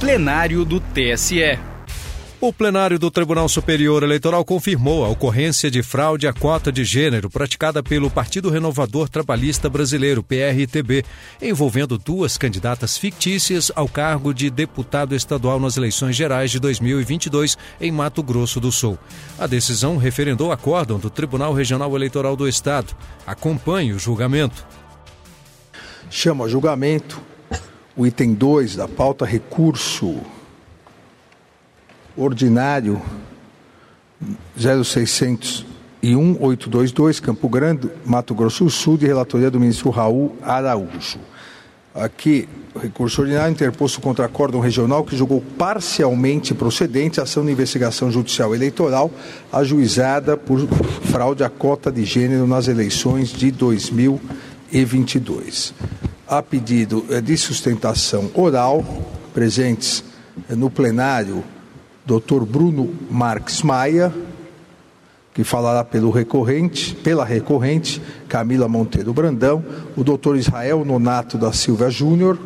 Plenário do TSE. O plenário do Tribunal Superior Eleitoral confirmou a ocorrência de fraude à cota de gênero praticada pelo Partido Renovador Trabalhista Brasileiro, PRTB, envolvendo duas candidatas fictícias ao cargo de deputado estadual nas eleições gerais de 2022 em Mato Grosso do Sul. A decisão referendou acórdão do Tribunal Regional Eleitoral do Estado. Acompanhe o julgamento. Chama a julgamento o item 2 da pauta recurso ordinário 0601 822 Campo Grande, Mato Grosso do Sul, de relatoria do ministro Raul Araújo. Aqui, recurso ordinário interposto contra acórdão regional que julgou parcialmente procedente a ação de investigação judicial eleitoral ajuizada por fraude à cota de gênero nas eleições de 2022. A pedido eh, de sustentação oral, presentes eh, no plenário Dr. Bruno Marques Maia, que falará pelo recorrente, pela recorrente, Camila Monteiro Brandão, o Dr. Israel Nonato da Silva Júnior,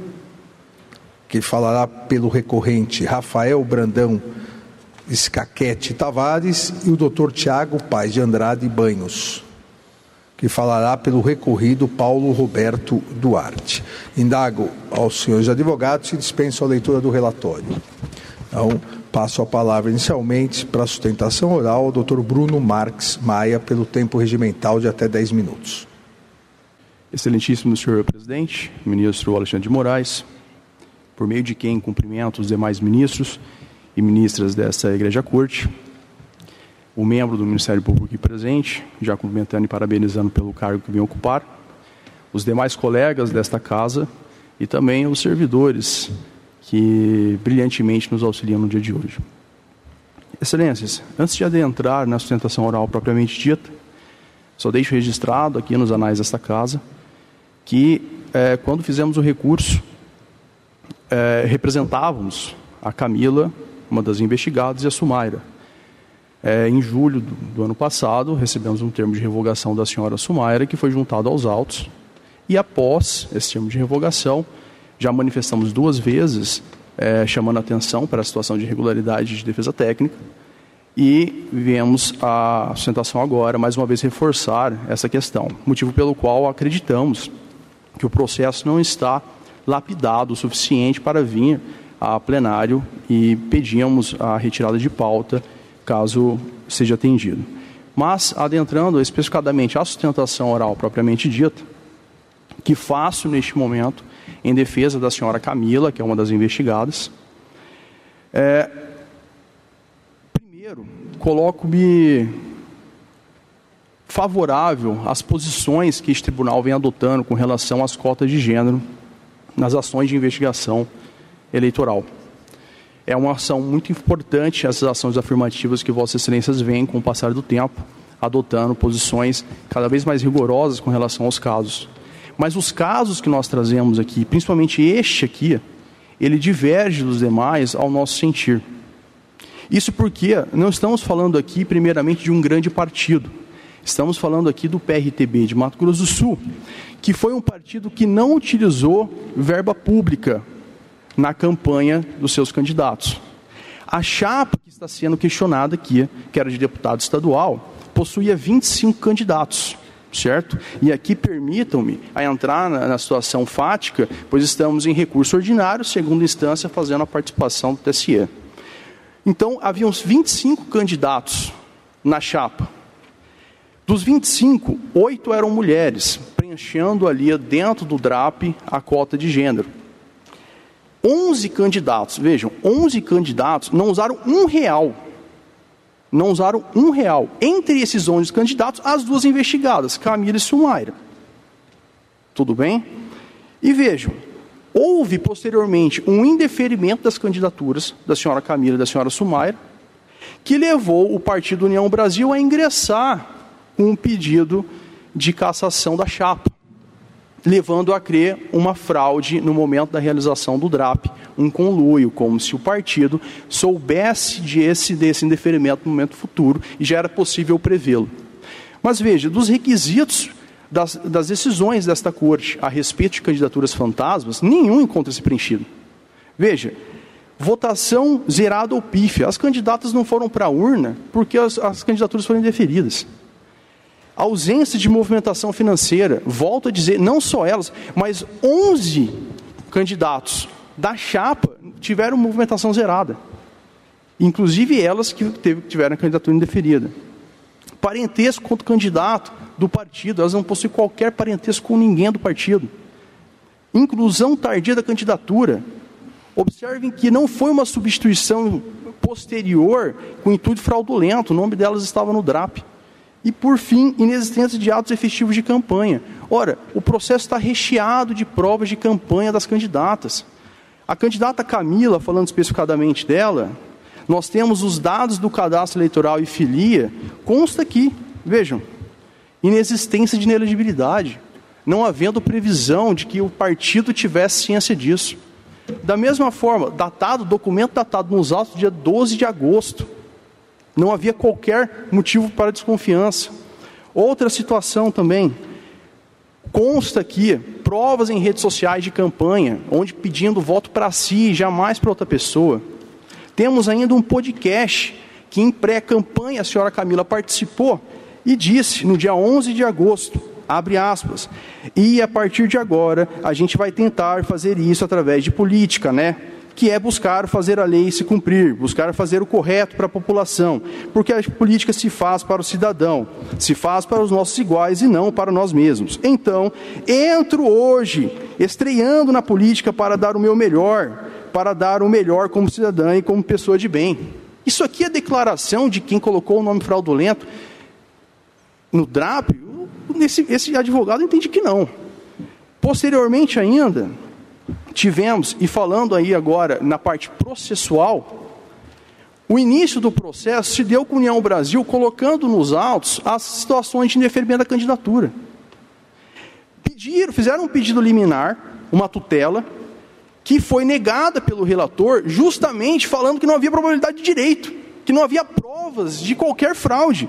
que falará pelo recorrente Rafael Brandão Escaquete Tavares, e o Dr. Tiago Paz de Andrade Banhos, que falará pelo recorrido Paulo Roberto Duarte. Indago aos senhores advogados e dispenso a leitura do relatório. Então, passo a palavra inicialmente para a sustentação oral ao Dr. Bruno Marques Maia, pelo tempo regimental de até 10 minutos. Excelentíssimo senhor presidente, ministro Alexandre de Moraes, por meio de quem cumprimento os demais ministros e ministras dessa Igreja Corte, o membro do Ministério Público aqui presente, já cumprimentando e parabenizando pelo cargo que vem ocupar, os demais colegas desta casa e também os servidores que brilhantemente nos auxiliam no dia de hoje. Excelências, antes de adentrar na sustentação oral propriamente dita, só deixo registrado aqui nos anais desta casa que, é, quando fizemos o recurso, é, representávamos a Camila, uma das investigadas, e a Sumaira. É, em julho do, do, ano passado, recebemos um termo de revogação da senhora Sumaira, que foi juntado aos autos, e após esse termo de revogação, já manifestamos duas vezes, é, chamando atenção para a situação de irregularidade de defesa técnica. E viemos a sustentação agora, mais uma vez, reforçar essa questão. Motivo pelo qual acreditamos que o processo não está lapidado o suficiente para vir a plenário e pedimos a retirada de pauta caso seja atendido. Mas, adentrando especificadamente a sustentação oral propriamente dita, que faço neste momento em defesa da senhora Camila, que é uma das investigadas. É, primeiro, coloco-me favorável às posições que este tribunal vem adotando com relação às cotas de gênero nas ações de investigação eleitoral. É uma ação muito importante essas ações afirmativas que Vossas Excelências vêm com o passar do tempo adotando posições cada vez mais rigorosas com relação aos casos. Mas os casos que nós trazemos aqui, principalmente este aqui, ele diverge dos demais ao nosso sentir. Isso porque não estamos falando aqui, primeiramente, de um grande partido. Estamos falando aqui do PRTB de Mato Grosso do Sul, que foi um partido que não utilizou verba pública na campanha dos seus candidatos. A chapa que está sendo questionada aqui, que era de deputado estadual, possuía 25 candidatos certo? E aqui permitam-me a entrar na, na, situação fática, pois estamos em recurso ordinário, segunda instância, fazendo a participação do TSE. Então, havia uns 25 candidatos na chapa. Dos 25, oito eram mulheres, preenchendo ali dentro do DRAP a cota de gênero. 11 candidatos, vejam, 11 candidatos não usaram um real não usaram um real. Entre esses 11 candidatos, as duas investigadas, Camila e Sumaira. Tudo bem? E vejam, houve posteriormente um indeferimento das candidaturas da senhora Camila e da senhora Sumaira, que levou o Partido União Brasil a ingressar com um pedido de cassação da chapa levando a crer uma fraude no momento da realização do DRAP, um conluio, como se o partido soubesse de esse, desse indeferimento no momento futuro e já era possível prevê-lo. Mas veja, dos requisitos das, das, decisões desta corte a respeito de candidaturas fantasmas, nenhum encontra-se preenchido. Veja, Votação zerada ou pífia. As candidatas não foram para a urna porque as, as candidaturas foram indeferidas. Ausência de movimentação financeira. Volto a dizer, não só elas, mas 11 candidatos da chapa tiveram movimentação zerada. Inclusive elas que tiveram a candidatura indeferida. Parentesco contra o candidato do partido, elas não possuem qualquer parentesco com ninguém do partido. Inclusão tardia da candidatura. Observem que não foi uma substituição posterior com intuito fraudulento, o nome delas estava no DRAP. E, por fim, inexistência de atos efetivos de campanha. Ora, o processo está recheado de provas de campanha das candidatas. A candidata Camila, falando especificadamente dela, nós temos os dados do cadastro eleitoral e filia, consta aqui, vejam, inexistência de inelegibilidade, não havendo previsão de que o partido tivesse ciência disso. Da mesma forma, datado, documento datado nos autos dia 12 de agosto. Não havia qualquer motivo para desconfiança. Outra situação também, consta aqui provas em redes sociais de campanha, onde pedindo voto para si, jamais para outra pessoa. Temos ainda um podcast que em pré-campanha a senhora Camila participou e disse no dia 11 de agosto Abre aspas. E a partir de agora, a gente vai tentar fazer isso através de política, né? Que é buscar fazer a lei se cumprir, buscar fazer o correto para a população, porque a política se faz para o cidadão, se faz para os nossos iguais e não para nós mesmos. Então, entro hoje, estreando na política para dar o meu melhor, para dar o melhor como cidadã e como pessoa de bem. Isso aqui é declaração de quem colocou o nome fraudulento no DRAP, esse, esse advogado entende que não. Posteriormente ainda, tivemos, e falando aí agora na parte processual, o início do processo se deu com a União Brasil colocando nos autos as situações de indeferimento da candidatura. Pediram, fizeram um pedido liminar, uma tutela, que foi negada pelo relator, justamente falando que não havia probabilidade de direito, que não havia provas de qualquer fraude.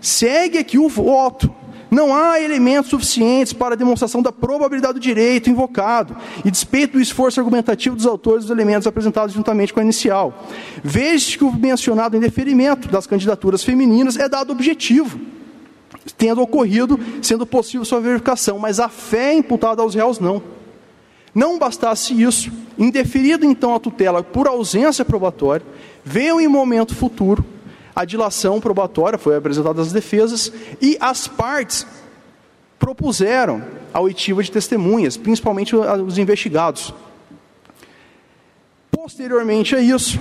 Segue aqui o voto. Não há elementos suficientes para a demonstração da probabilidade do direito invocado, e despeito do esforço argumentativo dos autores dos elementos apresentados juntamente com a inicial. Veja que o mencionado indeferimento das candidaturas femininas é dado objetivo, tendo ocorrido, sendo possível sua verificação, mas a fé imputada aos réus não. Não bastasse isso, indeferido então a tutela por ausência probatória, veio em momento futuro a dilação probatória foi apresentada às defesas e as partes propuseram a oitiva de testemunhas, principalmente os investigados. Posteriormente a isso,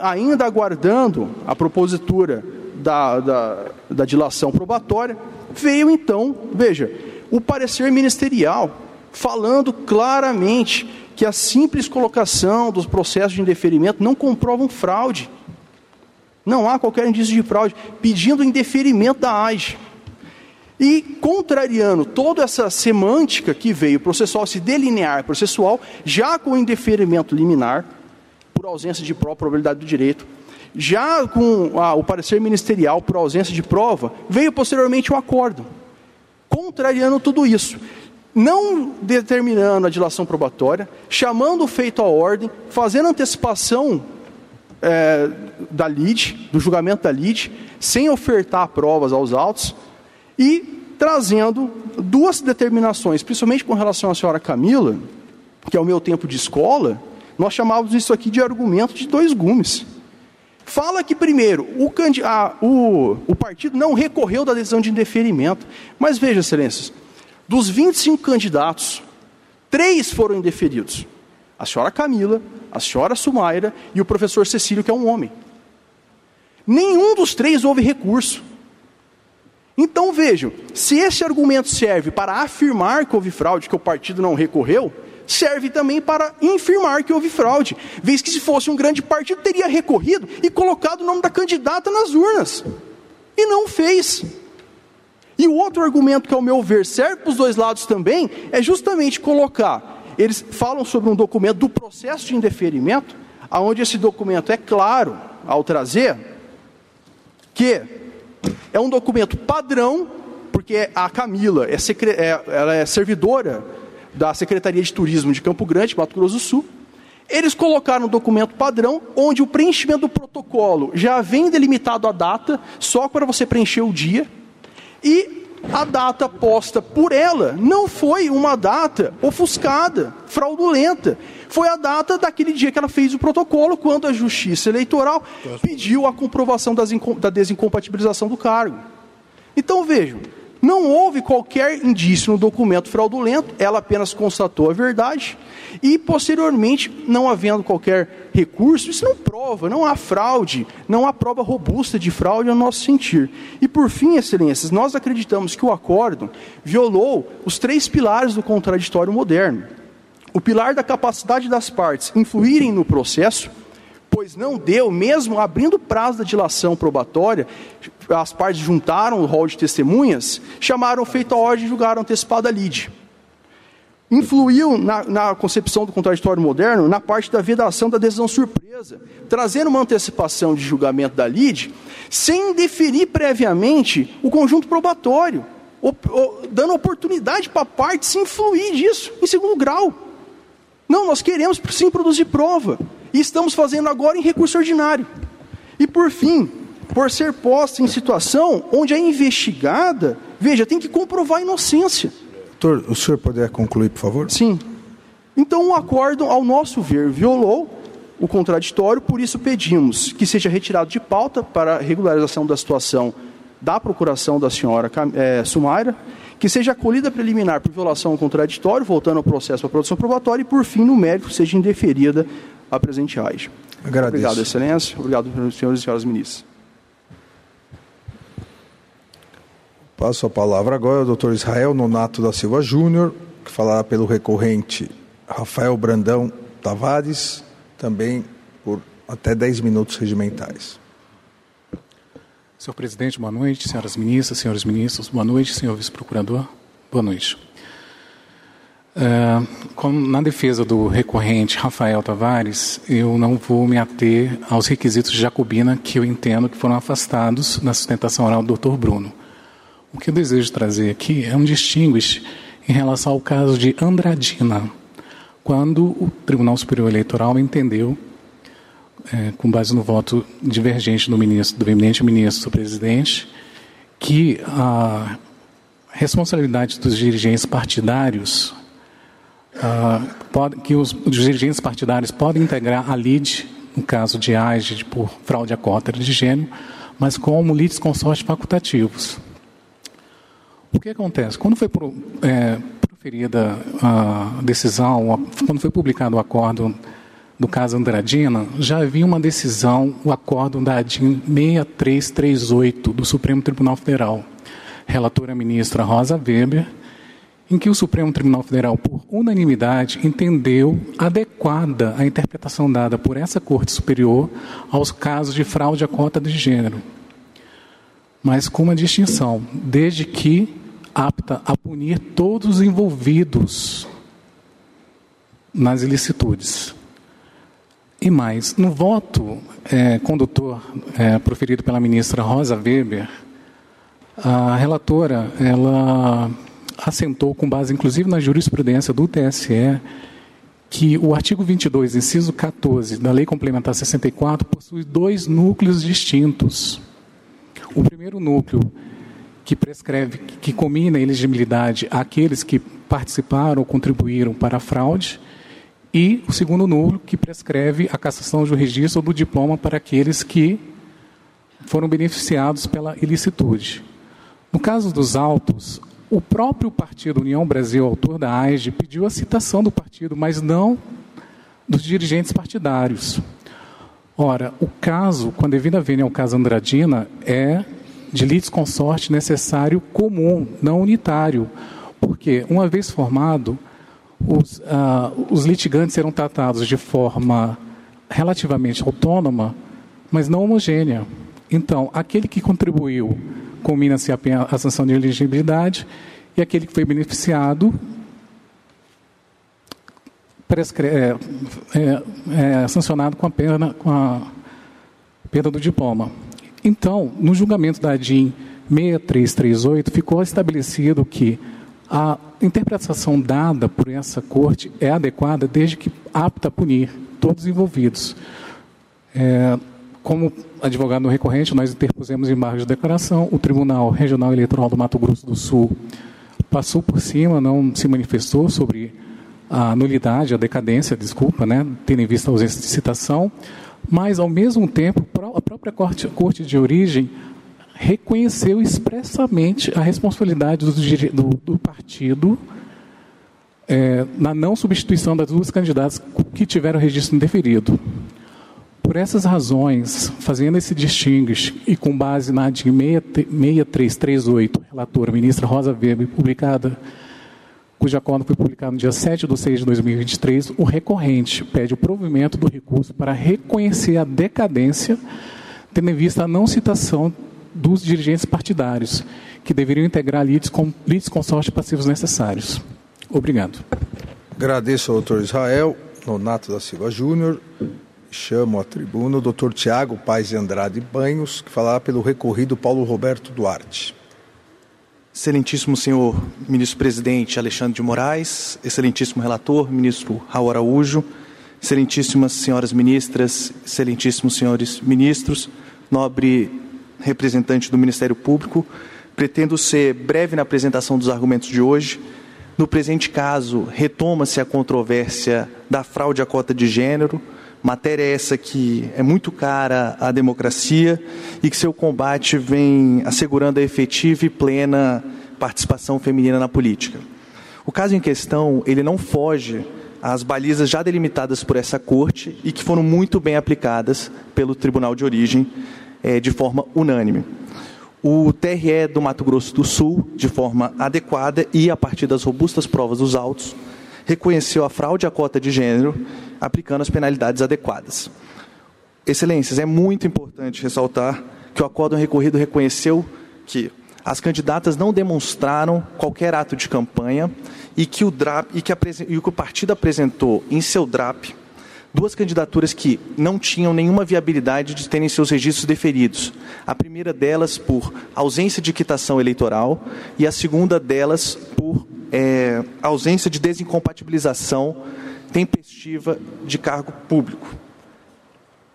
ainda aguardando a propositura da, da, da dilação probatória, veio então, veja, o parecer ministerial falando claramente que a simples colocação dos processos de indeferimento não comprovam fraude. Não há qualquer indício de fraude, pedindo indeferimento da AGE. E contrariando toda essa semântica que veio processual, se delinear processual, já com o indeferimento liminar, por ausência de prova, probabilidade do direito, já com ah, o parecer ministerial por ausência de prova, veio posteriormente o um acordo. Contrariando tudo isso, não determinando a dilação probatória, chamando o feito à ordem, fazendo antecipação é, da LID, do julgamento da LID, sem ofertar provas aos autos e trazendo duas determinações, principalmente com relação à senhora Camila, que é o meu tempo de escola, nós chamávamos isso aqui de argumento de dois gumes. Fala que, primeiro, o, a, o, o partido não recorreu da decisão de indeferimento. Mas veja, excelências, dos 25 candidatos, três foram indeferidos a senhora Camila, a senhora Sumaira e o professor Cecílio, que é um homem. Nenhum dos três houve recurso. Então vejam, se esse argumento serve para afirmar que houve fraude, que o partido não recorreu, serve também para infirmar que houve fraude, vez que se fosse um grande partido teria recorrido e colocado o nome da candidata nas urnas. E não fez. E o outro argumento que, ao meu ver, serve para os dois lados também, é justamente colocar eles falam sobre um documento do processo de indeferimento, aonde esse documento é claro ao trazer que é um documento padrão, porque a Camila é, é, ela é servidora da Secretaria de Turismo de Campo Grande, Mato Grosso do Sul, Eles colocaram um documento padrão onde o preenchimento do protocolo já vem delimitado a data, só para você preencher o dia, e a data posta por ela não foi uma data ofuscada, fraudulenta. Foi a data daquele dia que ela fez o protocolo, quando a Justiça Eleitoral pediu a comprovação da desincompatibilização do cargo. Então vejam, não houve qualquer indício no documento fraudulento, ela apenas constatou a verdade e, posteriormente, não havendo qualquer recurso, isso não prova, não há fraude, não há prova robusta de fraude ao nosso sentir. E, por fim, excelências, nós acreditamos que o acórdão violou os três pilares do contraditório moderno. O pilar da capacidade das partes influírem no processo, pois não deu, mesmo abrindo prazo da dilação probatória, as partes juntaram o rol de testemunhas, chamaram feito a ordem e julgaram antecipada a lide. Influiu na, na, concepção do contraditório moderno na parte da vedação da decisão surpresa, trazendo uma antecipação de julgamento da lide, sem deferir previamente o conjunto probatório, op, op, dando oportunidade para a parte se influir disso em segundo grau. Não, nós queremos sim produzir prova. E estamos fazendo agora em recurso ordinário. E por fim, por ser posta em situação onde a investigada, veja, tem que comprovar a inocência. Doutor, o senhor poderia concluir, por favor? Sim. Então o acórdão, ao nosso ver, violou o contraditório, por isso pedimos que seja retirado de pauta para regularização da situação da procuração da senhora é, Sumaira, que seja acolhida preliminar por violação ao contraditório, voltando ao processo para produção probatória, e por fim, no mérito, seja indeferida a presente AIJ. Agradeço. Obrigado, Excelência. Obrigado, senhores e senhoras ministras. Passo a palavra agora ao doutor Israel Nonato da Silva Júnior, que falará pelo recorrente Rafael Brandão Tavares, também por até 10 minutos regimentais. Senhor presidente, boa noite. Senhoras ministras, senhores ministros, boa noite. Senhor vice-procurador, boa noite. Uh, na defesa do recorrente Rafael Tavares, eu não vou me ater aos requisitos de Jacobina que eu entendo que foram afastados na sustentação oral do Dr. Bruno. O que eu desejo trazer aqui é um distinguish em relação ao caso de Andradina, quando o Tribunal Superior Eleitoral entendeu, é, com base no voto divergente do ministro, do eminente ministro presidente, que a responsabilidade dos dirigentes partidários uh, pode, que os, os, dirigentes partidários podem integrar a LID, no caso de AGE por fraude a cota de gênero, mas como LIDs consórcios facultativos. O que acontece? Quando foi pro, é, proferida a decisão, quando foi publicado o acordo do caso Andradina, já havia uma decisão, o acordo da ADIM 6338 do Supremo Tribunal Federal. Relatora ministra Rosa Weber, em que o Supremo Tribunal Federal, por unanimidade, entendeu adequada a interpretação dada por essa Corte Superior aos casos de fraude à cota de gênero. Mas com uma distinção, desde que apta a punir todos os envolvidos nas ilicitudes. E mais, no voto é, condutor é, proferido pela ministra Rosa Weber, a relatora ela assentou, com base inclusive na jurisprudência do TSE, que o artigo 22, inciso 14 da Lei Complementar 64 possui dois núcleos distintos. O primeiro núcleo que prescreve, que comina a elegibilidade àqueles que participaram ou contribuíram para a fraude, e o segundo núcleo, que prescreve a cassação do registro ou do diploma para aqueles que foram beneficiados pela ilicitude. No caso dos autos, o próprio partido União Brasil, autor da AIGE, pediu a citação do partido, mas não dos dirigentes partidários. Ora, o caso, com a devida vênia ao caso Andradina, é de litisconsorte necessário comum, não unitário, porque, uma vez formado, os, uh, os litigantes serão tratados de forma relativamente autônoma, mas não homogênea. Então, aquele que contribuiu combina-se a, a sanção de elegibilidade e aquele que foi beneficiado é, é, é, sancionado com a pena com a perda do diploma. Então, no julgamento da DIN 6338 ficou estabelecido que a interpretação dada por essa corte é adequada desde que apta a punir todos envolvidos. É, como advogado recorrente, nós interpusemos embargo de declaração. O Tribunal Regional Eleitoral do Mato Grosso do Sul passou por cima, não se manifestou sobre a nulidade, a decadência, desculpa, né, tendo em vista a ausência de citação, mas, ao mesmo tempo, a própria Corte, corte de Origem reconheceu expressamente a responsabilidade do, do, do partido é, na não substituição das duas candidatas que tiveram registro indeferido. Por essas razões, fazendo esse distinguish e com base na DIN 6338, relatora ministra Rosa Weber, publicada, cujo acordo foi publicado no dia 7 de 6 de 2023, o recorrente pede o provimento do recurso para reconhecer a decadência, tendo em vista a não citação dos dirigentes partidários, que deveriam integrar lides, com, lides consórcios passivos necessários. Obrigado. Agradeço ao doutor Israel Nonato da Silva Júnior chamo à tribuna o doutor Tiago Paz de Andrade Banhos, que falará pelo recorrido Paulo Roberto Duarte. Excelentíssimo senhor ministro-presidente Alexandre de Moraes, excelentíssimo relator, ministro Raul Araújo, excelentíssimas senhoras ministras, excelentíssimos senhores ministros, nobre representante do Ministério Público, pretendo ser breve na apresentação dos argumentos de hoje. No presente caso, retoma-se a controvérsia da fraude à cota de gênero, Matéria essa que é muito cara à democracia e que seu combate vem assegurando a efetiva e plena participação feminina na política. O caso em questão, ele não foge às balizas já delimitadas por essa corte e que foram muito bem aplicadas pelo Tribunal de Origem é, de forma unânime. O TRE do Mato Grosso do Sul, de forma adequada e a partir das robustas provas dos autos, reconheceu a fraude à cota de gênero, aplicando as penalidades adequadas. Excelências, é muito importante ressaltar que o acórdão recorrido reconheceu que as candidatas não demonstraram qualquer ato de campanha e que o, DRAP, e que, e que o partido apresentou em seu DRAP duas candidaturas que não tinham nenhuma viabilidade de terem seus registros deferidos. A primeira delas por ausência de quitação eleitoral e a segunda delas por é, ausência de desincompatibilização tempestiva de cargo público.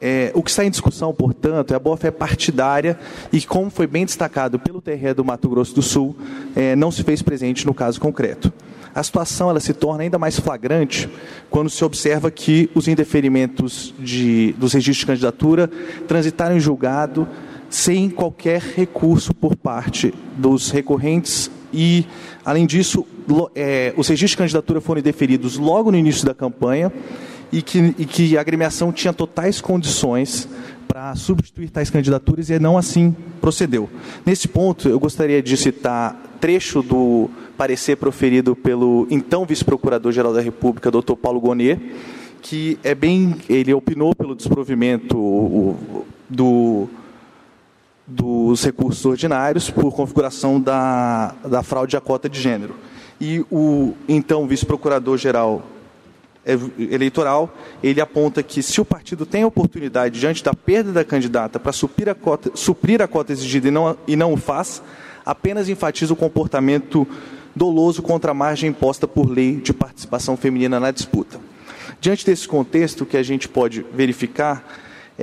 É, o que está em discussão, portanto, é a boa-fé partidária e, como foi bem destacado pelo TRE do Mato Grosso do Sul, é, não se fez presente no caso concreto. A situação ela se torna ainda mais flagrante quando se observa que os indeferimentos de, dos registros de candidatura transitaram em julgado sem qualquer recurso por parte dos recorrentes e, além disso, é, os registros de candidatura foram deferidos logo no início da campanha e que, e que a agremiação tinha totais condições para substituir tais candidaturas e não assim procedeu. Nesse ponto, eu gostaria de citar trecho do parecer proferido pelo então vice-procurador-geral da República, doutor Paulo Gonier, que é bem, ele opinou pelo desprovimento do dos recursos ordinários por configuração da, da fraude à cota de gênero. E o então vice-procurador-geral eleitoral, ele aponta que se o partido tem a oportunidade, diante da perda da candidata, para suprir a cota, suprir a cota exigida e não, e não o faz, apenas enfatiza o comportamento doloso contra a margem imposta por lei de participação feminina na disputa. Diante desse contexto, que a gente pode verificar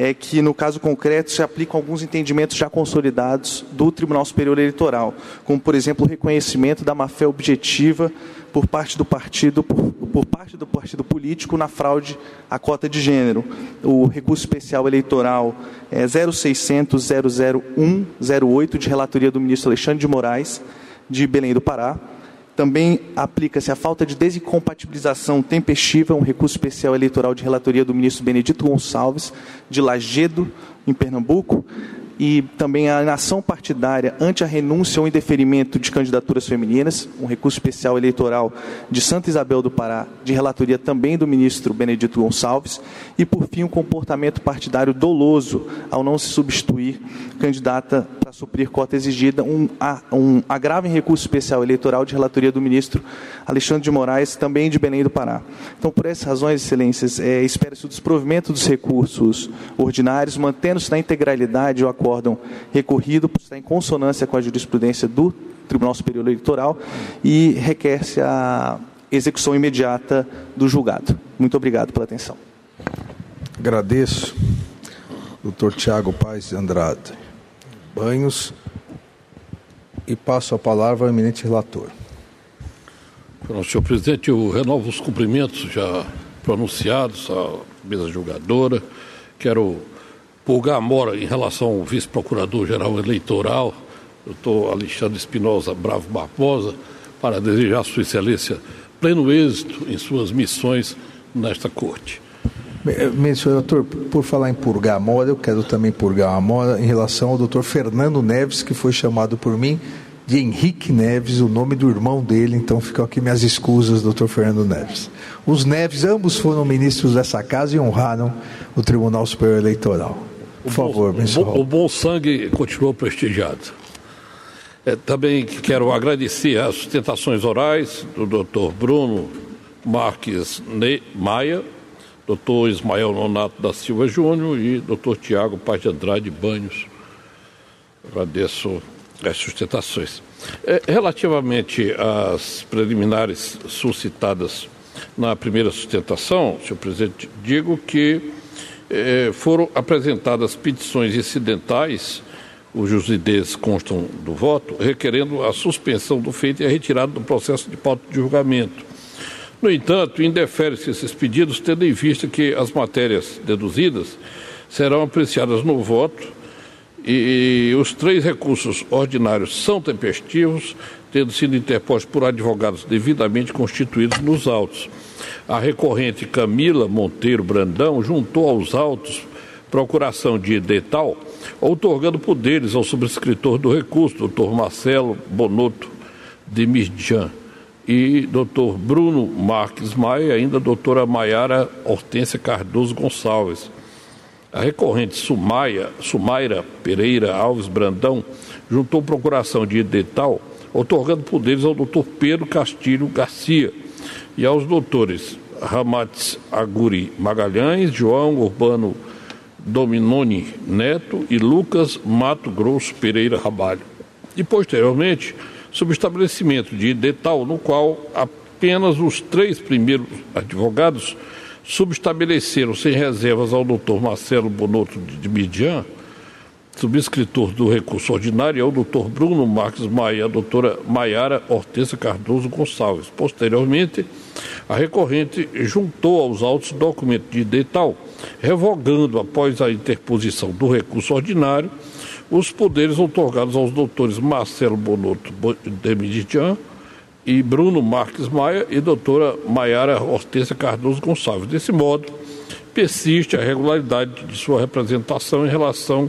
é que, no caso concreto, se aplicam alguns entendimentos já consolidados do Tribunal Superior Eleitoral, como, por exemplo, o reconhecimento da má-fé objetiva por parte do partido, por, por, parte do partido político na fraude à cota de gênero. O recurso especial eleitoral é 0600 00108 de relatoria do ministro Alexandre de Moraes, de Belém do Pará, também aplica-se a falta de desincompatibilização tempestiva, um recurso especial eleitoral de relatoria do ministro Benedito Gonçalves, de Lagedo, em Pernambuco, e também a inação partidária ante a renúncia ou indeferimento de candidaturas femininas, um recurso especial eleitoral de Santa Isabel do Pará, de relatoria também do ministro Benedito Gonçalves, e por fim o comportamento partidário doloso ao não se substituir candidata para suprir cota exigida, um, um agravo em recurso especial eleitoral de relatoria do ministro Alexandre de Moraes, também de Belém do Pará. Então, por essas razões, excelências, é, espera-se o desprovimento dos recursos ordinários, mantendo-se na integralidade o acordo recorrido por estar em consonância com a jurisprudência do Tribunal Superior Eleitoral e requer-se a execução imediata do julgado. Muito obrigado pela atenção. Agradeço, doutor Tiago Paz de Andrade Banhos, e passo a palavra ao eminente relator. Senhor presidente, eu renovo os cumprimentos já pronunciados à mesa julgadora. Quero pulgar mora em relação ao vice-procurador-geral eleitoral, doutor Alexandre Espinosa Bravo Barbosa, para desejar a Sua Excelência pleno êxito em suas missões nesta corte. Meu senhor doutor, por falar em purgar a mora, eu quero também purgar a mora em relação ao doutor Fernando Neves, que foi chamado por mim de Henrique Neves, o nome do irmão dele, então ficam aqui minhas escusas, doutor Fernando Neves. Os Neves, ambos foram ministros dessa casa e honraram o Tribunal Superior Eleitoral. Por o favor, bom, o, bom, o bom sangue continuou prestigiado. É, também quero agradecer as sustentações orais do doutor Bruno Marques Maia, doutor Ismael Nonato da Silva Júnior e doutor Tiago Paz de Andrade Banhos. Agradeço as sustentações. É, relativamente às preliminares suscitadas na primeira sustentação, senhor presidente, digo que é, foram apresentadas petições incidentais, cujos IDs constam do voto, requerendo a suspensão do feito e a retirada do processo de pauta de julgamento. No entanto, indefere-se esses pedidos, tendo em vista que as matérias deduzidas serão apreciadas no voto e os três recursos ordinários são tempestivos, tendo sido interpostos por advogados devidamente constituídos nos autos. A recorrente Camila Monteiro Brandão juntou aos autos procuração de detal, outorgando poderes ao subscritor do recurso, doutor Marcelo Bonotto de Mirjan, e doutor Bruno Marques Maia e ainda doutora Maiara Hortência Cardoso Gonçalves a recorrente Sumaia, Sumaira Pereira Alves Brandão juntou procuração de detal, otorgando poderes ao doutor Pedro Castilho Garcia e aos doutores Ramats Aguri Magalhães, João Urbano Dominoni Neto e Lucas Mato Grosso Pereira Rabalho. E, posteriormente, subestabelecimento de detal, no qual apenas os três primeiros advogados subestabeleceram sem reservas ao doutor Marcelo Bonotto de Midian, subscritor do recurso ordinário, e ao doutor Bruno Marques Maia a doutora Maiara Hortência Cardoso Gonçalves. Posteriormente, a recorrente juntou aos autos documento de detal, revogando, após a interposição do recurso ordinário, os poderes otorgados aos doutores Marcelo Bonotto de Midian e Bruno Marques Maia e doutora Maiara Hortência Cardoso Gonçalves. Desse modo, persiste a regularidade de sua representação em relação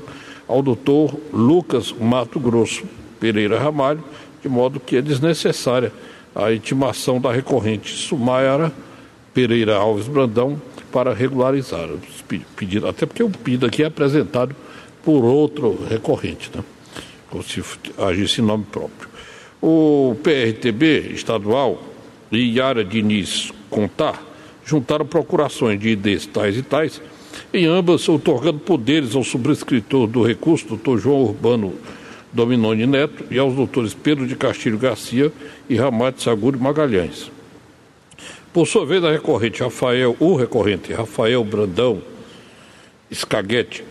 ao doutor Lucas Mato Grosso Pereira Ramalho, de modo que é desnecessária a intimação da recorrente Sumaira Pereira Alves Brandão para regularizar o pedido, até porque o pedido aqui é apresentado por outro recorrente, né? como se agisse em nome próprio. O PRTB estadual e Yara Diniz Contar juntaram procurações de IDs tais e tais, em ambas otorgando poderes ao subscritor do recurso, doutor João Urbano Dominoni Neto, e aos doutores Pedro de Castilho Garcia e Ramate Saguro Magalhães. Por sua vez, a recorrente Rafael, o recorrente Rafael Brandão Escaguete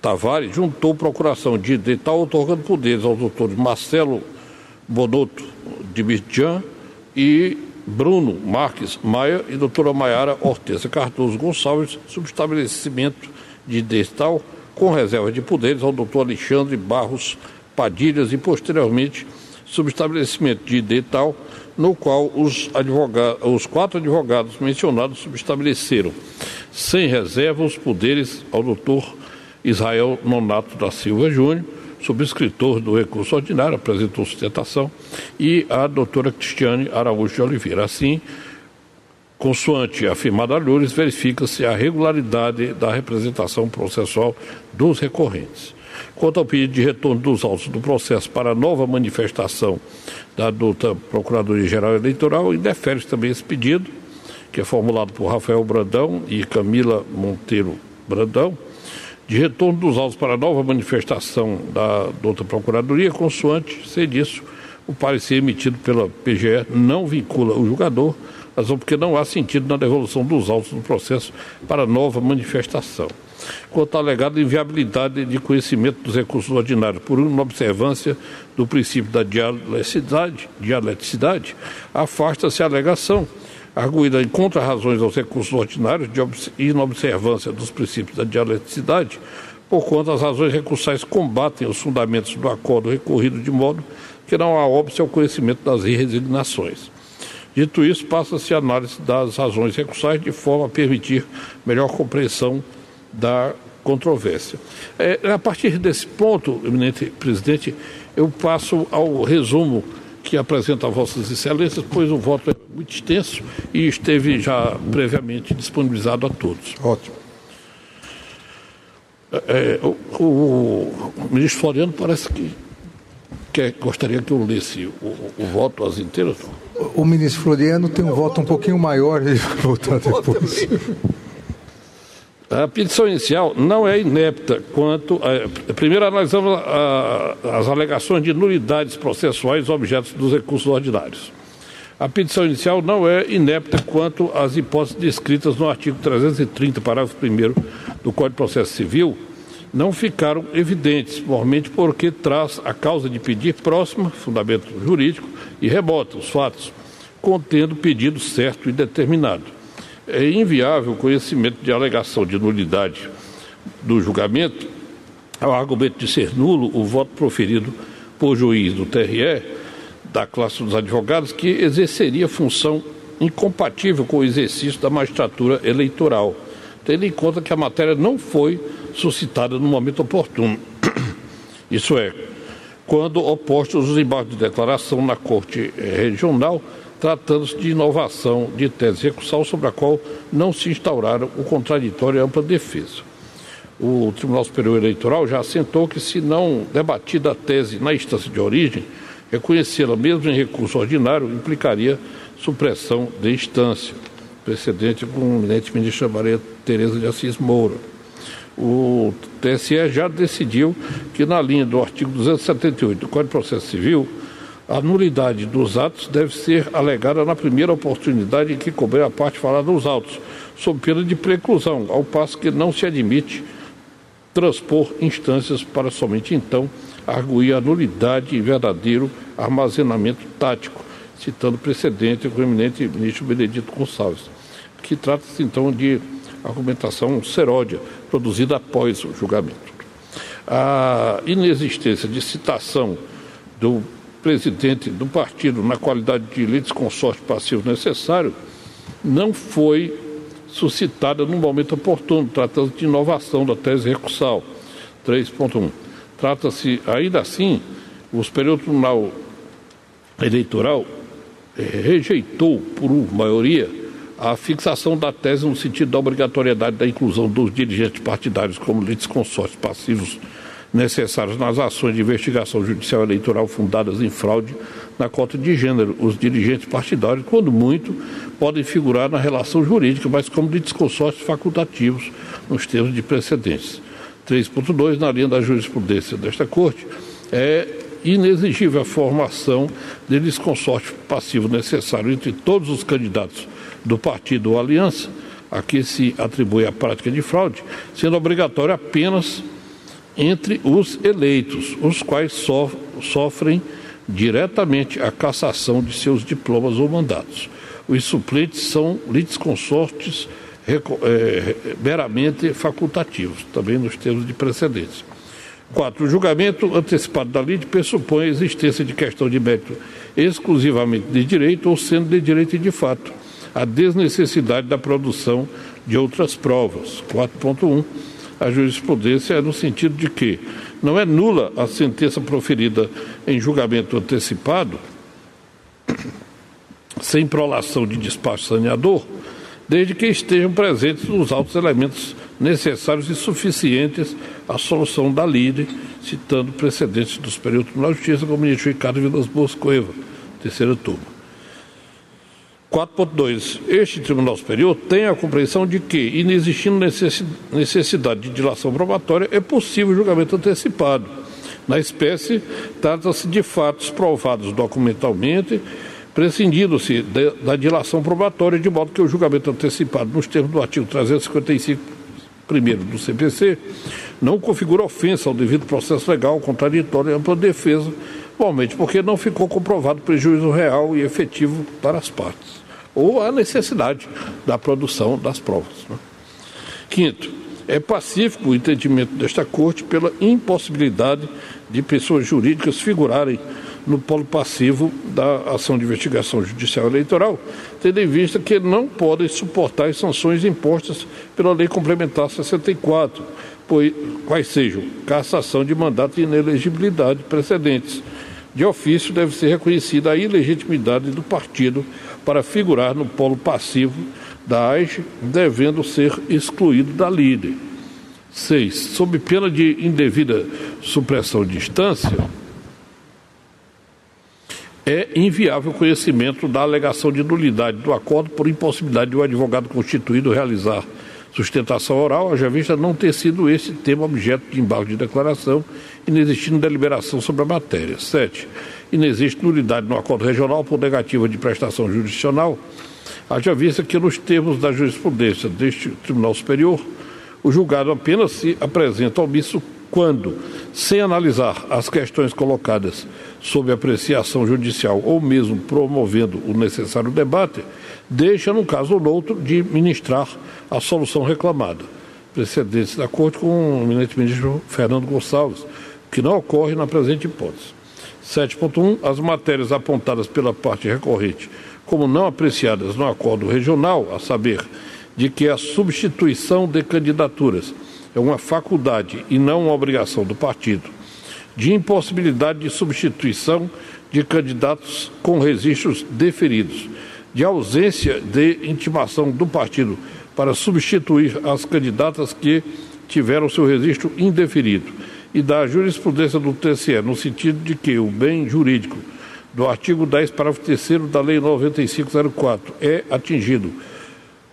Tavares juntou procuração de ID tal, otorgando poderes aos doutores Marcelo Bonotto de Mirjan e Bruno Marques Maia e doutora Maiara Hortência Cardoso Gonçalves, subestabelecimento de destal com reserva de poderes ao doutor Alexandre Barros Padilhas e, posteriormente, subestabelecimento de detal no qual os, advogados, os quatro advogados mencionados subestabeleceram, sem reserva, os poderes ao doutor Israel Nonato da Silva Júnior, subscritor do recurso ordinário, apresentou sustentação, e a doutora Cristiane Araújo de Oliveira. Assim, consoante afirmada a Loures, verifica-se a regularidade da representação processual dos recorrentes. Quanto ao pedido de retorno dos autos do processo para nova manifestação da doutora Procuradoria-Geral Eleitoral, indefere também esse pedido, que é formulado por Rafael Brandão e Camila Monteiro Brandão, de retorno dos autos para nova manifestação da douta Procuradoria, consoante ser disso, o parecer emitido pela PGE não vincula o julgador razão porque não há sentido na devolução dos autos do processo para nova manifestação. Quanto à alegada inviabilidade de conhecimento dos recursos ordinários por inobservância do princípio da dialeticidade, dialeticidade afasta-se a alegação arguída em contra-razões aos recursos ordinários de inobservância dos princípios da dialeticidade, porquanto as razões recursais combatem os fundamentos do acordo recorrido de modo que não há óbice ao conhecimento das resignações. Dito isso, passa-se a análise das razões recursais de forma a permitir melhor compreensão da controvérsia. É, a partir desse ponto, eminente presidente, eu passo ao resumo que apresenta a Vossas Excelências, pois o voto é muito extenso e esteve já previamente disponibilizado a todos. Ótimo. É, o, o, o, ministro Floriano parece que quer, gostaria que eu lesse o, o voto às inteiras. O ministro Floriano tem um voto um pouquinho maior, ele vai voltar depois. A petição inicial não é inepta quanto. A, primeiro, analisamos a, as alegações de nulidades processuais objetos dos recursos ordinários. A petição inicial não é inepta quanto às hipóteses descritas no artigo 330, parágrafo 1 do Código de Processo Civil, não ficaram evidentes, mormente porque traz a causa de pedir próxima, fundamento jurídico, e rebota os fatos, contendo pedido certo e determinado é inviável o conhecimento de alegação de nulidade do julgamento ao argumento de ser nulo o voto proferido por juiz do TRE, da classe dos advogados, que exerceria função incompatível com o exercício da magistratura eleitoral, tendo em conta que a matéria não foi suscitada no momento oportuno. Isso é, quando opostos os embargos de declaração na Corte Regional tratando-se de inovação de tese recursal sobre a qual não se instauraram o contraditório e ampla defesa. O Tribunal Superior Eleitoral já assentou que, se não debatida a tese na instância de origem, reconhecê-la mesmo em recurso ordinário implicaria supressão de instância, precedente com o eminente ministro Maria Tereza de Assis Moura. O TSE já decidiu que, na linha do artigo 278 do Código de Processo Civil, a nulidade dos atos deve ser alegada na primeira oportunidade em que couber a parte falada nos autos, sob pena de preclusão, ao passo que não se admite transpor instâncias para somente então arguir a nulidade e verdadeiro armazenamento tático, citando precedente com o eminente ministro Benedito Gonçalves, que trata-se então de argumentação seródia, produzida após o julgamento. A inexistência de citação do presidente do partido na qualidade de litisconsórcio passivo necessário, não foi suscitada no momento oportuno, tratando de inovação da tese recursal. 3.1. Trata-se, ainda assim, o Superior Tribunal Eleitoral eh, rejeitou, por maioria, a fixação da tese no sentido da obrigatoriedade da inclusão dos dirigentes partidários como litisconsórcios passivos necessários nas ações de investigação judicial eleitoral fundadas em fraude na cota de gênero. Os dirigentes partidários, quando muito, podem figurar na relação jurídica, mas como de desconsórcios facultativos nos termos de precedentes. 3.2, na linha da jurisprudência desta Corte, é inexigível a formação de desconsórcio passivo necessário entre todos os candidatos do partido ou aliança a que se atribui a prática de fraude, sendo obrigatório apenas entre os eleitos, os quais sofrem diretamente a cassação de seus diplomas ou mandatos. Os suplentes são litisconsortes é, meramente facultativos, também nos termos de precedência. 4. O julgamento antecipado da lide pressupõe a existência de questão de mérito exclusivamente de direito ou sendo de direito de fato, a desnecessidade da produção de outras provas. 4.1 a jurisprudência é no sentido de que não é nula a sentença proferida em julgamento antecipado, sem prolação de despacho saneador, desde que estejam presentes os altos elementos necessários e suficientes à solução da lide, citando precedentes do Superior Tribunal de Justiça, como ministro Ricardo Vilas Boas Coeva, terceira turma. 4.2. Este Tribunal Superior tem a compreensão de que, inexistindo necessidade de dilação probatória, é possível julgamento antecipado. Na espécie, trata-se de fatos provados documentalmente, prescindindo-se da dilação probatória, de modo que o julgamento antecipado nos termos do artigo 355 primeiro do CPC não configura ofensa ao devido processo legal, contraditório e ampla defesa, igualmente porque não ficou comprovado prejuízo real e efetivo para as partes, ou a necessidade da produção das provas. Né? Quinto, é pacífico o entendimento desta Corte pela impossibilidade de pessoas jurídicas figurarem no polo passivo da ação de investigação judicial eleitoral, tendo em vista que não podem suportar as sanções impostas pela Lei Complementar 64, pois, quais sejam cassação de mandato e inelegibilidade precedentes. De ofício, deve ser reconhecida a ilegitimidade do partido para figurar no polo passivo da AIS, devendo ser excluído da líder. 6. Sob pena de indevida supressão de instância, é inviável o conhecimento da alegação de nulidade do acordo por impossibilidade de o um advogado constituído realizar sustentação oral, haja vista não ter sido esse tema objeto de embargo de declaração, inexistindo deliberação sobre a matéria. 7. Inexiste nulidade no acordo regional por negativa de prestação jurisdicional, haja vista que nos termos da jurisprudência deste Tribunal Superior, o julgado apenas se apresenta omisso quando, sem analisar as questões colocadas sob apreciação judicial ou mesmo promovendo o necessário debate, deixa, num caso ou noutro, de ministrar a solução reclamada. Precedentes da Corte com o eminente ministro Fernando Gonçalves, que não ocorre na presente hipótese. 7.1. As matérias apontadas pela parte recorrente como não apreciadas no acordo regional, a saber, de que a substituição de candidaturas é uma faculdade e não uma obrigação do partido, de impossibilidade de substituição de candidatos com registros deferidos, de ausência de intimação do partido para substituir as candidatas que tiveram seu registro indeferido e da jurisprudência do TSE, no sentido de que o bem jurídico do artigo 10, parágrafo 3 da Lei 9504 é atingido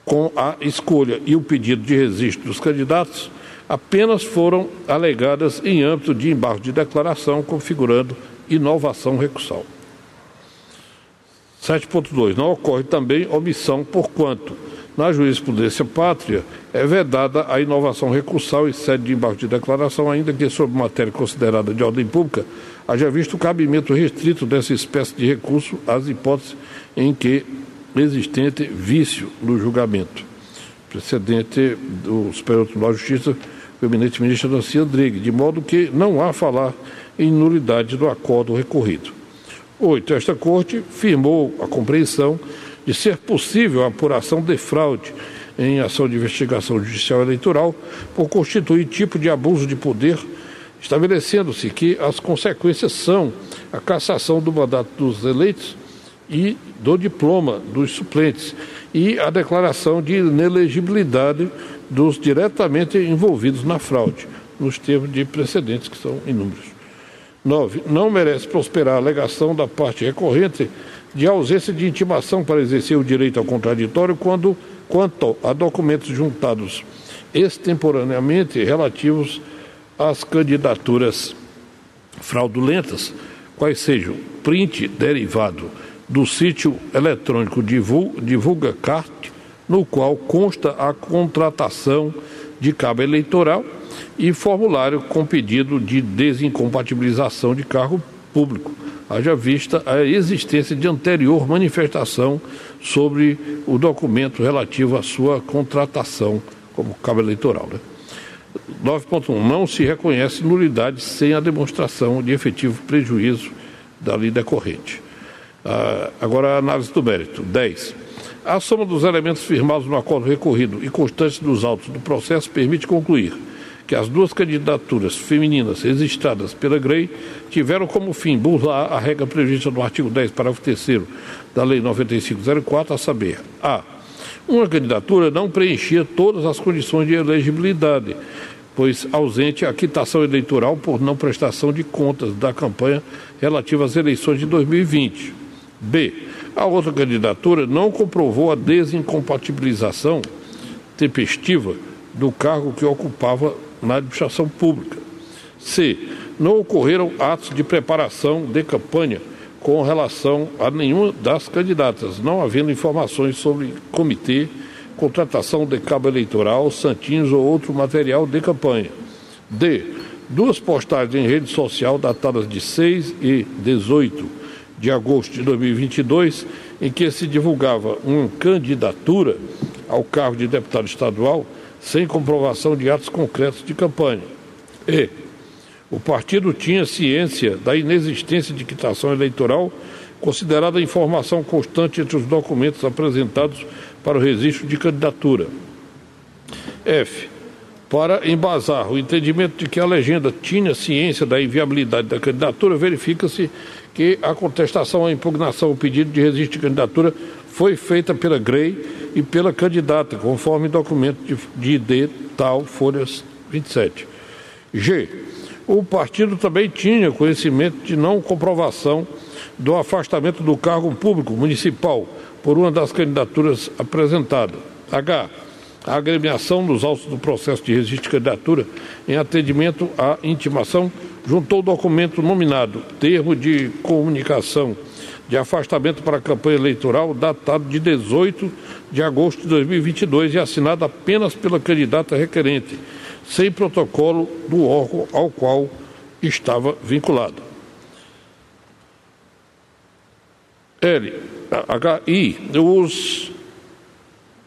com a escolha e o pedido de registro dos candidatos, apenas foram alegadas em âmbito de embargo de declaração, configurando inovação recursal. 7.2. Não ocorre também omissão, porquanto, na jurisprudência pátria, é vedada a inovação recursal e sede de embargo de declaração, ainda que sobre matéria considerada de ordem pública, haja visto o cabimento restrito dessa espécie de recurso às hipóteses em que existente vício no julgamento. Precedente do Superior Tribunal de Justiça o eminente ministro Nancy Rodrigues, de modo que não há falar em nulidade do acordo recorrido. Oito, esta Corte firmou a compreensão de ser possível a apuração de fraude em ação de investigação judicial eleitoral por constituir tipo de abuso de poder, estabelecendo-se que as consequências são a cassação do mandato dos eleitos e do diploma dos suplentes e a declaração de inelegibilidade dos diretamente envolvidos na fraude, nos termos de precedentes que são inúmeros. 9. Não merece prosperar a alegação da parte recorrente de ausência de intimação para exercer o direito ao contraditório quando, quanto a documentos juntados extemporaneamente relativos às candidaturas fraudulentas, quais sejam print derivado do sítio eletrônico Divulga Cart, no qual consta a contratação de cabo eleitoral e formulário com pedido de desincompatibilização de cargo público, haja vista a existência de anterior manifestação sobre o documento relativo à sua contratação como cabo eleitoral. Né? 9.1. Não se reconhece nulidade sem a demonstração de efetivo prejuízo da lei decorrente. Ah, agora a análise do mérito. 10. A soma dos elementos firmados no acordo recorrido e constantes dos autos do processo permite concluir que as duas candidaturas femininas registradas pela GREI tiveram como fim burlar a regra prevista no artigo 10, parágrafo 3 da Lei 9504, a saber, a. Uma candidatura não preenchia todas as condições de elegibilidade, pois ausente a quitação eleitoral por não prestação de contas da campanha relativa às eleições de 2020. B. A outra candidatura não comprovou a desincompatibilização tempestiva do cargo que ocupava na administração pública. C. Não ocorreram atos de preparação de campanha com relação a nenhuma das candidatas, não havendo informações sobre comitê, contratação de cabo eleitoral, santinhos ou outro material de campanha. D. Duas postagens em rede social datadas de 6 e 18 de agosto de 2022, em que se divulgava uma candidatura ao cargo de deputado estadual sem comprovação de atos concretos de campanha. E o partido tinha ciência da inexistência de quitação eleitoral, considerada a informação constante entre os documentos apresentados para o registro de candidatura. F. Para embasar o entendimento de que a legenda tinha ciência da inviabilidade da candidatura, verifica-se que a contestação à impugnação ao pedido de registro de candidatura foi feita pela GREI e pela candidata, conforme documento de, de ID tal, folhas 27. G. O partido também tinha conhecimento de não comprovação do afastamento do cargo público municipal por uma das candidaturas apresentadas. H. A agremiação dos autos do processo de registro de candidatura em atendimento à intimação juntou o documento nominado Termo de Comunicação de Afastamento para a Campanha Eleitoral, datado de 18 de agosto de 2022 e assinado apenas pela candidata requerente, sem protocolo do órgão ao qual estava vinculado. L. I. Os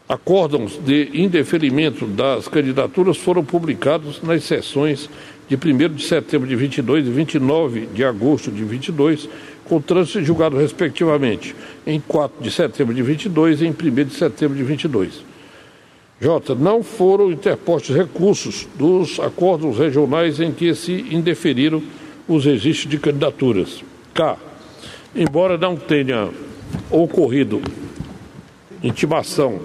acórdãos de indeferimento das candidaturas foram publicados nas sessões de 1 de setembro de 22 e 29 de agosto de 22, com trânsito julgado respectivamente em 4 de setembro de 22 e em 1 de setembro de 22. J. Não foram interpostos recursos dos acordos regionais em que se indeferiram os registros de candidaturas. K. Embora não tenha ocorrido intimação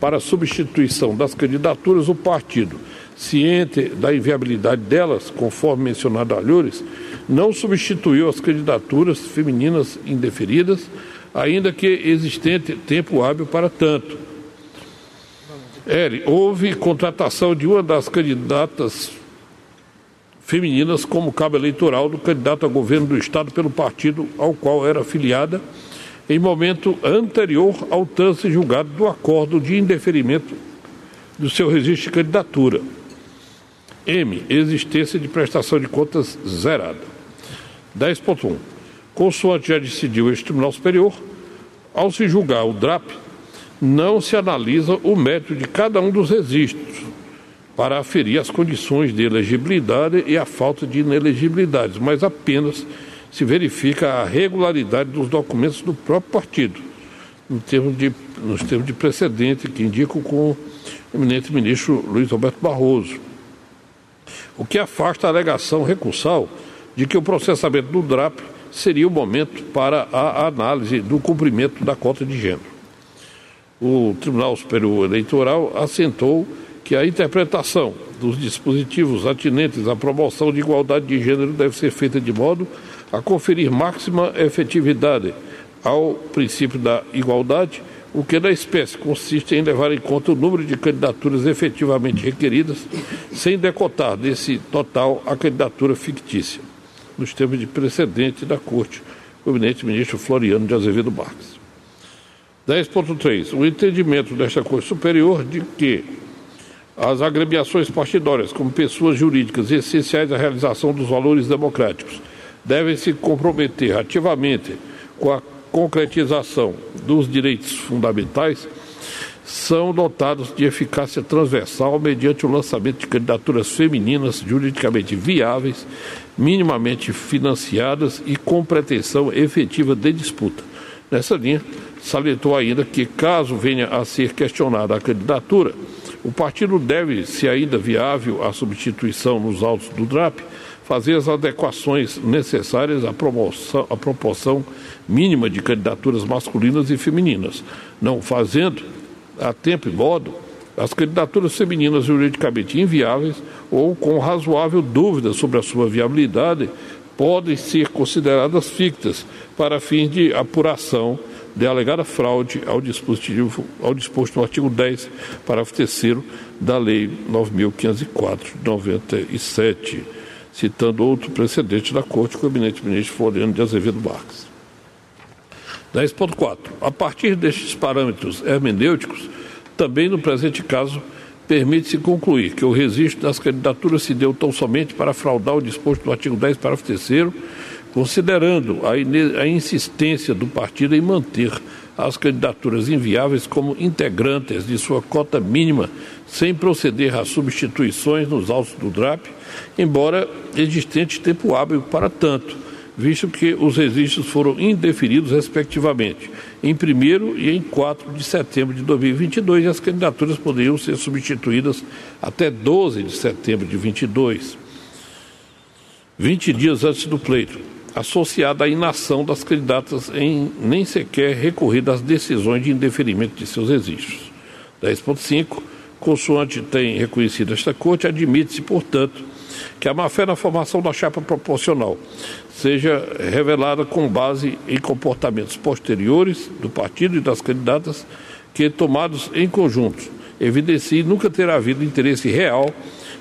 para substituição das candidaturas, o partido, ciente da inviabilidade delas, conforme mencionado a Alhures, não substituiu as candidaturas femininas indeferidas, ainda que existente tempo hábil para tanto. Eri, houve contratação de uma das candidatas femininas como cabo eleitoral do candidato a governo do Estado pelo partido ao qual era afiliada em momento anterior ao trânsito julgado do acordo de indeferimento do seu registro de candidatura. M. Existência de prestação de contas zerada. 10.1. Consoante já decidiu este Tribunal Superior, ao se julgar o DRAP, não se analisa o mérito de cada um dos registros para aferir as condições de elegibilidade e a falta de inelegibilidade, mas apenas se verifica a regularidade dos documentos do próprio partido, no termo de, nos termos de precedente que indicam com o eminente ministro Luiz Roberto Barroso. O que afasta a alegação recursal de que o processamento do DRAP seria o momento para a análise do cumprimento da cota de gênero. O Tribunal Superior Eleitoral assentou que a interpretação dos dispositivos atinentes à promoção de igualdade de gênero deve ser feita de modo a conferir máxima efetividade ao princípio da igualdade, o que da espécie consiste em levar em conta o número de candidaturas efetivamente requeridas, sem decotar desse total a candidatura fictícia, nos termos de precedente da Corte, o eminente ministro Floriano de Azevedo Marques. 10.3. O entendimento desta Corte Superior de que as agremiações partidárias, como pessoas jurídicas essenciais à realização dos valores democráticos, devem se comprometer ativamente com a concretização dos direitos fundamentais, são dotados de eficácia transversal mediante o lançamento de candidaturas femininas juridicamente viáveis, minimamente financiadas e com pretensão efetiva de disputa. Nessa linha, salientou ainda que, caso venha a ser questionada a candidatura, o partido deve, se ainda viável a substituição nos autos do DRAP, fazer as adequações necessárias à, promoção, à proporção mínima de candidaturas masculinas e femininas, não fazendo, a tempo e modo, as candidaturas femininas juridicamente inviáveis ou com razoável dúvida sobre a sua viabilidade podem ser consideradas fictas para fins de apuração de alegada fraude ao dispositivo ao disposto no artigo 10, parágrafo 3 da Lei 9.504 de 97 citando outro precedente da Corte com o eminente ministro Floriano de Azevedo Marques. 10.4. A partir destes parâmetros hermenêuticos, também no presente caso, permite-se concluir que o registro das candidaturas se deu tão somente para fraudar o disposto do artigo 10, parágrafo 3 considerando a, a insistência do partido em manter as candidaturas inviáveis como integrantes de sua cota mínima, sem proceder a substituições nos autos do DRAP, embora existente tempo hábil para tanto, visto que os registros foram indeferidos respectivamente em 1 e em 4 de setembro de 2022 e as candidaturas poderiam ser substituídas até 12 de setembro de 22, 20 dias antes do pleito associada à inação das candidatas em nem sequer recorrer das decisões de indeferimento de seus registros. 10.5. Consoante tem reconhecido esta Corte, admite-se, portanto, que a má-fé na formação da chapa proporcional seja revelada com base em comportamentos posteriores do partido e das candidatas que, tomados em conjunto, evidenciem nunca ter havido interesse real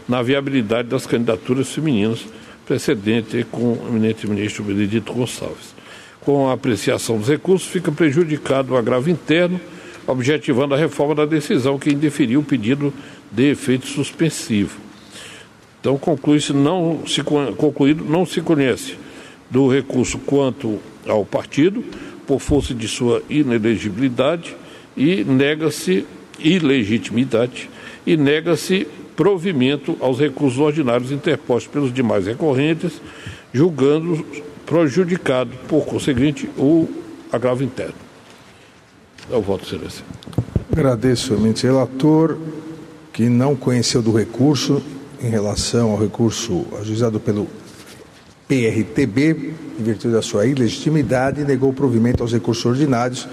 na viabilidade das candidaturas femininas precedente com o eminente ministro Benedito Gonçalves. Com a apreciação dos recursos, fica prejudicado o agravo interno, objetivando a reforma da decisão que indeferiu o pedido de efeito suspensivo. Então, conclui-se não se concluído, não se conhece do recurso quanto ao partido, por força de sua inelegibilidade, e nega-se ilegitimidade e nega-se provimento aos recursos ordinários interpostos pelos demais recorrentes, julgando prejudicado, por conseguinte, o agravo interno. O voto, Excelência. Agradeço, eminente relator, que não conheceu do recurso em relação ao recurso ajuizado pelo PRTB, em virtude da sua ilegitimidade, negou provimento aos recursos ordinários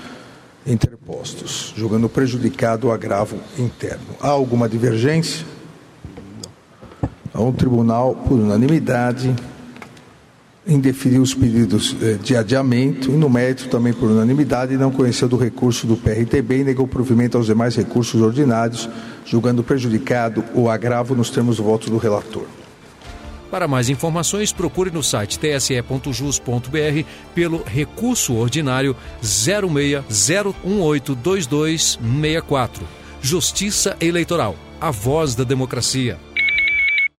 interpostos, julgando prejudicado o agravo interno. Há alguma divergência? O tribunal, por unanimidade, indeferiu os pedidos eh, de adiamento e, no mérito, também por unanimidade, não conheceu do recurso do PRTB e negou provimento aos demais recursos ordinários, julgando prejudicado o agravo nos termos do voto do relator. Para mais informações, procure no site tse.jus.br pelo recurso ordinário 0601822264. Justiça Eleitoral, a voz da democracia.